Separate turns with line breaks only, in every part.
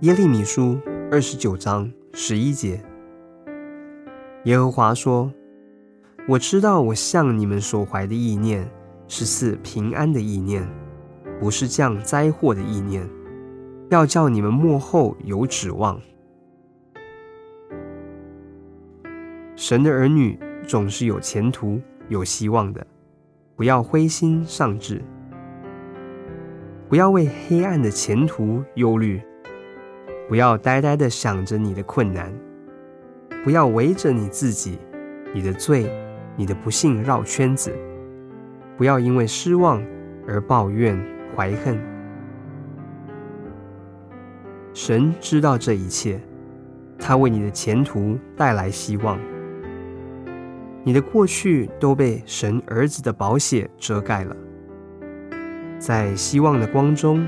耶利米书二十九章十一节，耶和华说：“我知道我向你们所怀的意念是赐平安的意念，不是降灾祸的意念，要叫你们幕后有指望。”神的儿女总是有前途、有希望的，不要灰心丧志，不要为黑暗的前途忧虑。不要呆呆的想着你的困难，不要围着你自己、你的罪、你的不幸绕圈子，不要因为失望而抱怨怀恨。神知道这一切，他为你的前途带来希望。你的过去都被神儿子的宝血遮盖了，在希望的光中，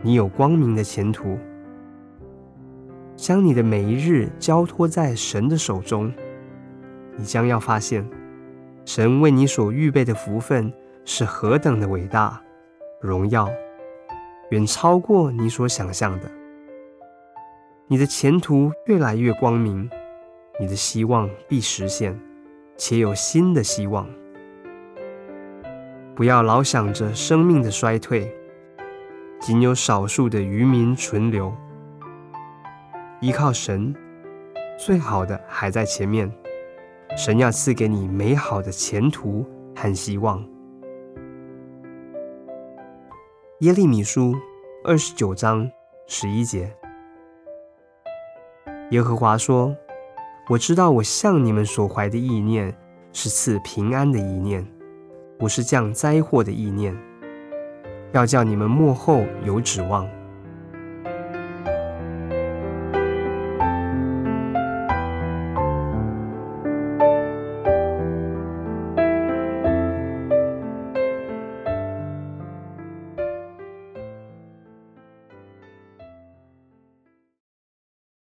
你有光明的前途。将你的每一日交托在神的手中，你将要发现，神为你所预备的福分是何等的伟大、荣耀，远超过你所想象的。你的前途越来越光明，你的希望必实现，且有新的希望。不要老想着生命的衰退，仅有少数的渔民存留。依靠神，最好的还在前面。神要赐给你美好的前途和希望。耶利米书二十九章十一节，耶和华说：“我知道我向你们所怀的意念是赐平安的意念，不是降灾祸的意念，要叫你们幕后有指望。”